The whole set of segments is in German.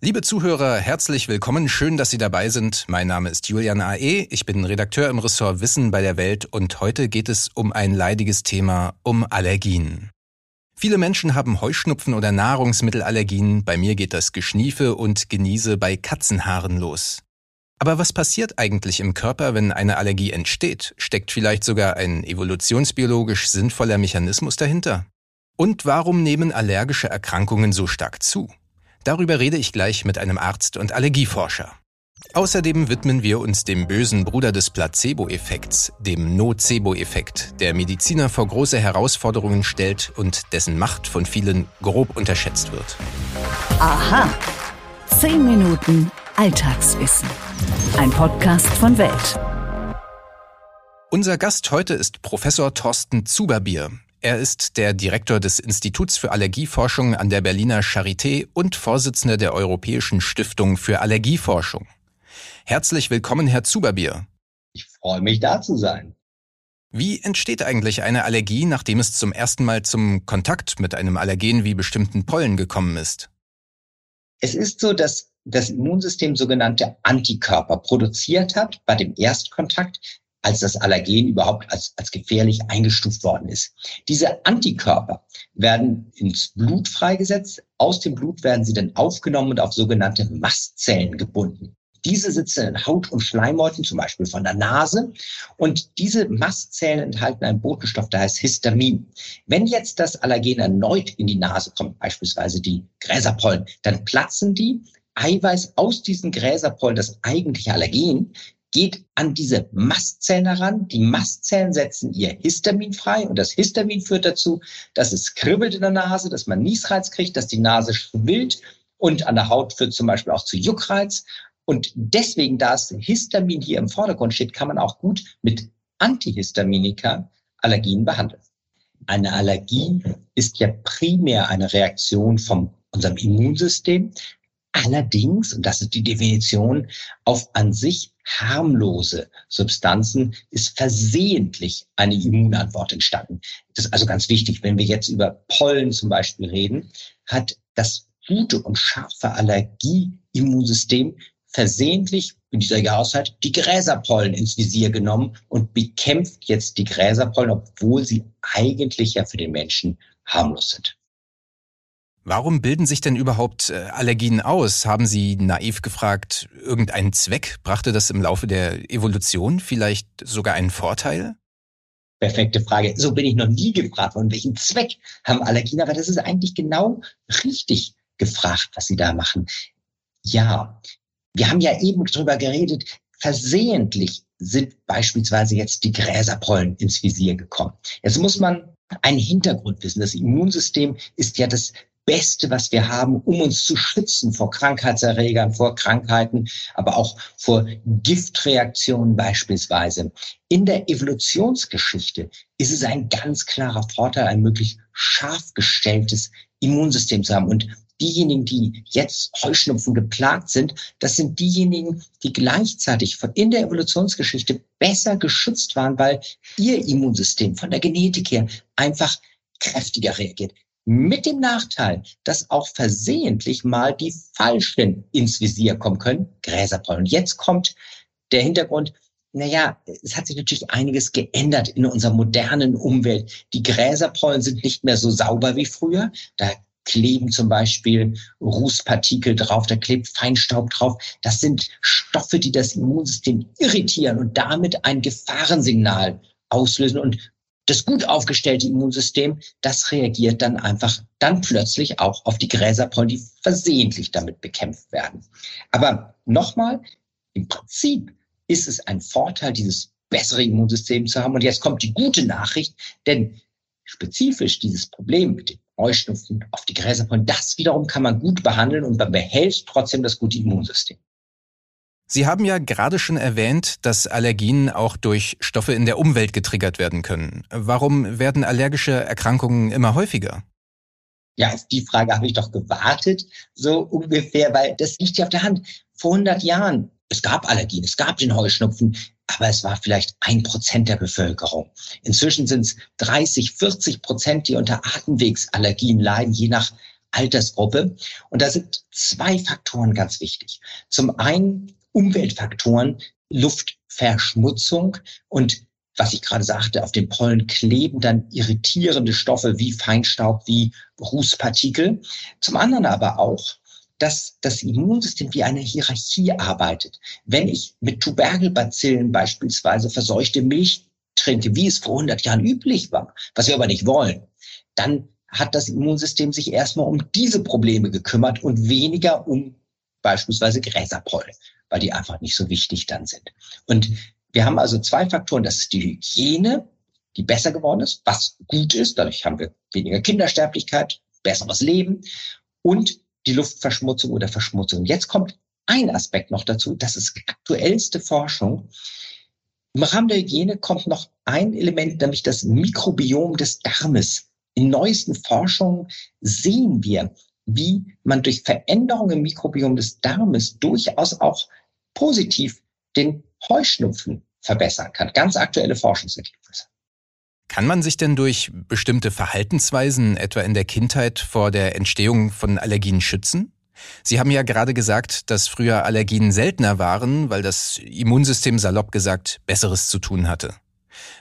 Liebe Zuhörer, herzlich willkommen. Schön, dass Sie dabei sind. Mein Name ist Julian A.E. Ich bin Redakteur im Ressort Wissen bei der Welt und heute geht es um ein leidiges Thema, um Allergien. Viele Menschen haben Heuschnupfen oder Nahrungsmittelallergien. Bei mir geht das Geschniefe und Geniese bei Katzenhaaren los. Aber was passiert eigentlich im Körper, wenn eine Allergie entsteht? Steckt vielleicht sogar ein evolutionsbiologisch sinnvoller Mechanismus dahinter? Und warum nehmen allergische Erkrankungen so stark zu? Darüber rede ich gleich mit einem Arzt und Allergieforscher. Außerdem widmen wir uns dem bösen Bruder des Placebo-Effekts, dem Nocebo-Effekt, der Mediziner vor große Herausforderungen stellt und dessen Macht von vielen grob unterschätzt wird. Aha. Zehn Minuten Alltagswissen. Ein Podcast von Welt. Unser Gast heute ist Professor Thorsten Zuberbier. Er ist der Direktor des Instituts für Allergieforschung an der Berliner Charité und Vorsitzender der Europäischen Stiftung für Allergieforschung. Herzlich willkommen, Herr Zuberbier. Ich freue mich, da zu sein. Wie entsteht eigentlich eine Allergie, nachdem es zum ersten Mal zum Kontakt mit einem Allergen wie bestimmten Pollen gekommen ist? Es ist so, dass das Immunsystem sogenannte Antikörper produziert hat bei dem Erstkontakt, als das Allergen überhaupt als, als gefährlich eingestuft worden ist. Diese Antikörper werden ins Blut freigesetzt. Aus dem Blut werden sie dann aufgenommen und auf sogenannte Mastzellen gebunden. Diese sitzen in Haut und Schleimhäuten, zum Beispiel von der Nase. Und diese Mastzellen enthalten einen Botenstoff, der heißt Histamin. Wenn jetzt das Allergen erneut in die Nase kommt, beispielsweise die Gräserpollen, dann platzen die. Eiweiß aus diesen Gräserpollen, das eigentliche Allergen, geht an diese Mastzellen heran. Die Mastzellen setzen ihr Histamin frei und das Histamin führt dazu, dass es kribbelt in der Nase, dass man Niesreiz kriegt, dass die Nase schwillt und an der Haut führt zum Beispiel auch zu Juckreiz. Und deswegen, da das Histamin hier im Vordergrund steht, kann man auch gut mit Antihistaminika Allergien behandeln. Eine Allergie ist ja primär eine Reaktion von unserem Immunsystem. Allerdings, und das ist die Definition, auf an sich harmlose Substanzen ist versehentlich eine Immunantwort entstanden. Das ist also ganz wichtig. Wenn wir jetzt über Pollen zum Beispiel reden, hat das gute und scharfe Allergie-Immunsystem versehentlich in dieser Jahreszeit die Gräserpollen ins Visier genommen und bekämpft jetzt die Gräserpollen, obwohl sie eigentlich ja für den Menschen harmlos sind. Warum bilden sich denn überhaupt äh, Allergien aus? Haben Sie naiv gefragt, irgendeinen Zweck? Brachte das im Laufe der Evolution vielleicht sogar einen Vorteil? Perfekte Frage. So bin ich noch nie gefragt worden, welchen Zweck haben Allergien? Aber das ist eigentlich genau richtig gefragt, was Sie da machen. Ja, wir haben ja eben drüber geredet, versehentlich sind beispielsweise jetzt die Gräserpollen ins Visier gekommen. Jetzt muss man einen Hintergrund wissen. Das Immunsystem ist ja das Beste, was wir haben, um uns zu schützen vor Krankheitserregern, vor Krankheiten, aber auch vor Giftreaktionen beispielsweise. In der Evolutionsgeschichte ist es ein ganz klarer Vorteil, ein möglichst scharf gestelltes Immunsystem zu haben. Und diejenigen, die jetzt Heuschnupfen geplagt sind, das sind diejenigen, die gleichzeitig von in der Evolutionsgeschichte besser geschützt waren, weil ihr Immunsystem von der Genetik her einfach kräftiger reagiert, mit dem Nachteil, dass auch versehentlich mal die Falschen ins Visier kommen können, Gräserpollen. Und jetzt kommt der Hintergrund, naja, es hat sich natürlich einiges geändert in unserer modernen Umwelt. Die Gräserpollen sind nicht mehr so sauber wie früher. Da kleben zum Beispiel Rußpartikel drauf, da klebt Feinstaub drauf. Das sind Stoffe, die das Immunsystem irritieren und damit ein Gefahrensignal auslösen und das gut aufgestellte Immunsystem, das reagiert dann einfach dann plötzlich auch auf die Gräserpollen, die versehentlich damit bekämpft werden. Aber nochmal, im Prinzip ist es ein Vorteil, dieses bessere Immunsystem zu haben. Und jetzt kommt die gute Nachricht, denn spezifisch dieses Problem mit dem Heuschnupfen auf die Gräserpollen, das wiederum kann man gut behandeln und man behält trotzdem das gute Immunsystem. Sie haben ja gerade schon erwähnt, dass Allergien auch durch Stoffe in der Umwelt getriggert werden können. Warum werden allergische Erkrankungen immer häufiger? Ja, auf die Frage habe ich doch gewartet, so ungefähr, weil das liegt ja auf der Hand. Vor 100 Jahren, es gab Allergien, es gab den Heuschnupfen, aber es war vielleicht ein Prozent der Bevölkerung. Inzwischen sind es 30, 40 Prozent, die unter Atemwegsallergien leiden, je nach Altersgruppe. Und da sind zwei Faktoren ganz wichtig. Zum einen Umweltfaktoren, Luftverschmutzung und was ich gerade sagte, auf den Pollen kleben dann irritierende Stoffe wie Feinstaub, wie Rußpartikel. Zum anderen aber auch, dass das Immunsystem wie eine Hierarchie arbeitet. Wenn ich mit Tuberkelbazillen beispielsweise verseuchte Milch trinke, wie es vor 100 Jahren üblich war, was wir aber nicht wollen, dann hat das Immunsystem sich erstmal um diese Probleme gekümmert und weniger um beispielsweise Gräserpollen, weil die einfach nicht so wichtig dann sind. Und wir haben also zwei Faktoren. Das ist die Hygiene, die besser geworden ist, was gut ist. Dadurch haben wir weniger Kindersterblichkeit, besseres Leben und die Luftverschmutzung oder Verschmutzung. Jetzt kommt ein Aspekt noch dazu. Das ist aktuellste Forschung. Im Rahmen der Hygiene kommt noch ein Element, nämlich das Mikrobiom des Darmes. In neuesten Forschungen sehen wir, wie man durch Veränderungen im Mikrobiom des Darmes durchaus auch positiv den Heuschnupfen verbessern kann. Ganz aktuelle Forschungsergebnisse. Kann man sich denn durch bestimmte Verhaltensweisen, etwa in der Kindheit, vor der Entstehung von Allergien schützen? Sie haben ja gerade gesagt, dass früher Allergien seltener waren, weil das Immunsystem salopp gesagt Besseres zu tun hatte.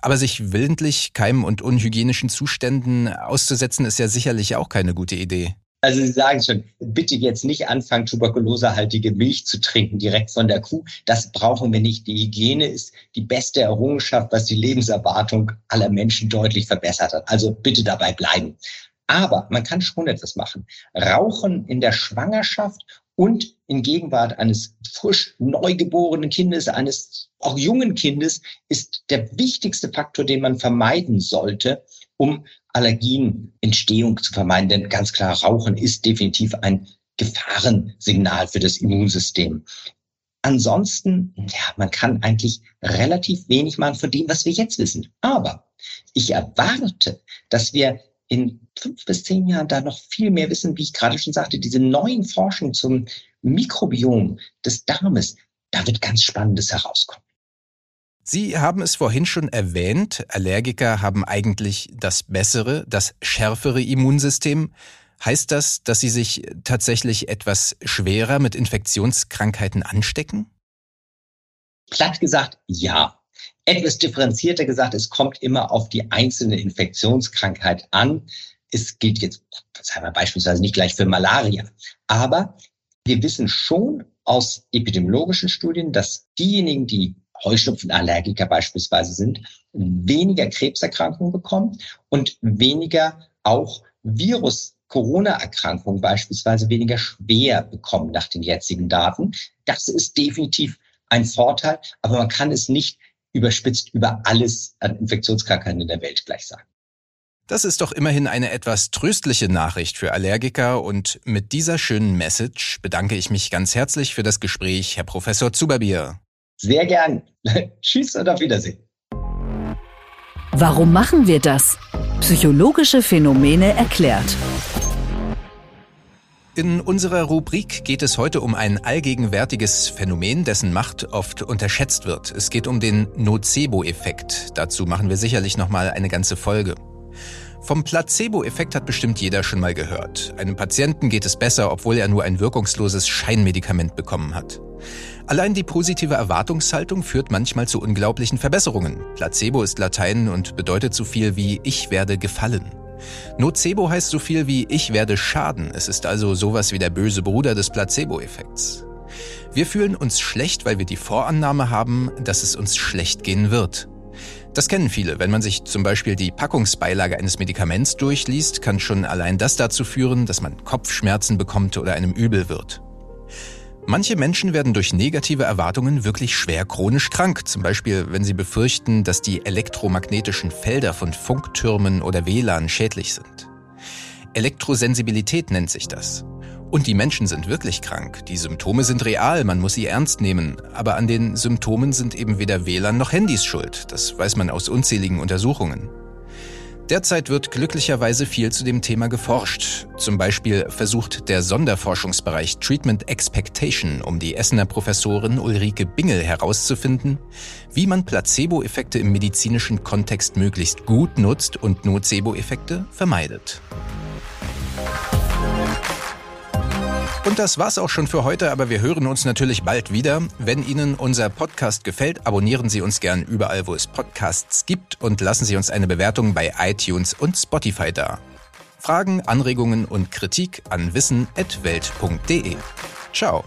Aber sich willentlich Keim- und unhygienischen Zuständen auszusetzen, ist ja sicherlich auch keine gute Idee. Also Sie sagen schon, bitte jetzt nicht anfangen, tuberkulosehaltige Milch zu trinken direkt von der Kuh. Das brauchen wir nicht. Die Hygiene ist die beste Errungenschaft, was die Lebenserwartung aller Menschen deutlich verbessert hat. Also bitte dabei bleiben. Aber man kann schon etwas machen. Rauchen in der Schwangerschaft und in Gegenwart eines frisch neugeborenen Kindes, eines auch jungen Kindes, ist der wichtigste Faktor, den man vermeiden sollte, um Allergienentstehung zu vermeiden. Denn ganz klar, Rauchen ist definitiv ein Gefahrensignal für das Immunsystem. Ansonsten, ja, man kann eigentlich relativ wenig machen von dem, was wir jetzt wissen. Aber ich erwarte, dass wir in fünf bis zehn Jahren da noch viel mehr wissen, wie ich gerade schon sagte, diese neuen Forschungen zum Mikrobiom des Darmes, da wird ganz Spannendes herauskommen. Sie haben es vorhin schon erwähnt, Allergiker haben eigentlich das bessere, das schärfere Immunsystem. Heißt das, dass sie sich tatsächlich etwas schwerer mit Infektionskrankheiten anstecken? Platt gesagt, ja. Etwas differenzierter gesagt, es kommt immer auf die einzelne Infektionskrankheit an. Es gilt jetzt, sagen wir beispielsweise nicht gleich für Malaria. Aber wir wissen schon aus epidemiologischen Studien, dass diejenigen, die Heuschnupfenallergiker beispielsweise sind, weniger Krebserkrankungen bekommen und weniger auch Virus Corona-Erkrankungen beispielsweise weniger schwer bekommen nach den jetzigen Daten. Das ist definitiv ein Vorteil, aber man kann es nicht überspitzt über alles an Infektionskrankheiten in der Welt gleich sagen. Das ist doch immerhin eine etwas tröstliche Nachricht für Allergiker und mit dieser schönen Message bedanke ich mich ganz herzlich für das Gespräch, Herr Professor Zuberbier. Sehr gern. Tschüss und auf Wiedersehen. Warum machen wir das? Psychologische Phänomene erklärt. In unserer Rubrik geht es heute um ein allgegenwärtiges Phänomen, dessen Macht oft unterschätzt wird. Es geht um den Nocebo-Effekt. Dazu machen wir sicherlich noch mal eine ganze Folge. Vom Placebo-Effekt hat bestimmt jeder schon mal gehört. Einem Patienten geht es besser, obwohl er nur ein wirkungsloses Scheinmedikament bekommen hat. Allein die positive Erwartungshaltung führt manchmal zu unglaublichen Verbesserungen. Placebo ist Latein und bedeutet so viel wie ich werde gefallen. Nocebo heißt so viel wie ich werde schaden. Es ist also sowas wie der böse Bruder des Placebo-Effekts. Wir fühlen uns schlecht, weil wir die Vorannahme haben, dass es uns schlecht gehen wird. Das kennen viele. Wenn man sich zum Beispiel die Packungsbeilage eines Medikaments durchliest, kann schon allein das dazu führen, dass man Kopfschmerzen bekommt oder einem übel wird. Manche Menschen werden durch negative Erwartungen wirklich schwer chronisch krank, zum Beispiel wenn sie befürchten, dass die elektromagnetischen Felder von Funktürmen oder WLAN schädlich sind. Elektrosensibilität nennt sich das. Und die Menschen sind wirklich krank. Die Symptome sind real, man muss sie ernst nehmen. Aber an den Symptomen sind eben weder WLAN noch Handys schuld. Das weiß man aus unzähligen Untersuchungen. Derzeit wird glücklicherweise viel zu dem Thema geforscht. Zum Beispiel versucht der Sonderforschungsbereich Treatment Expectation um die Essener Professorin Ulrike Bingel herauszufinden, wie man Placebo-Effekte im medizinischen Kontext möglichst gut nutzt und Nocebo-Effekte vermeidet. Und das war's auch schon für heute, aber wir hören uns natürlich bald wieder. Wenn Ihnen unser Podcast gefällt, abonnieren Sie uns gern überall, wo es Podcasts gibt und lassen Sie uns eine Bewertung bei iTunes und Spotify da. Fragen, Anregungen und Kritik an wissen.welt.de. Ciao.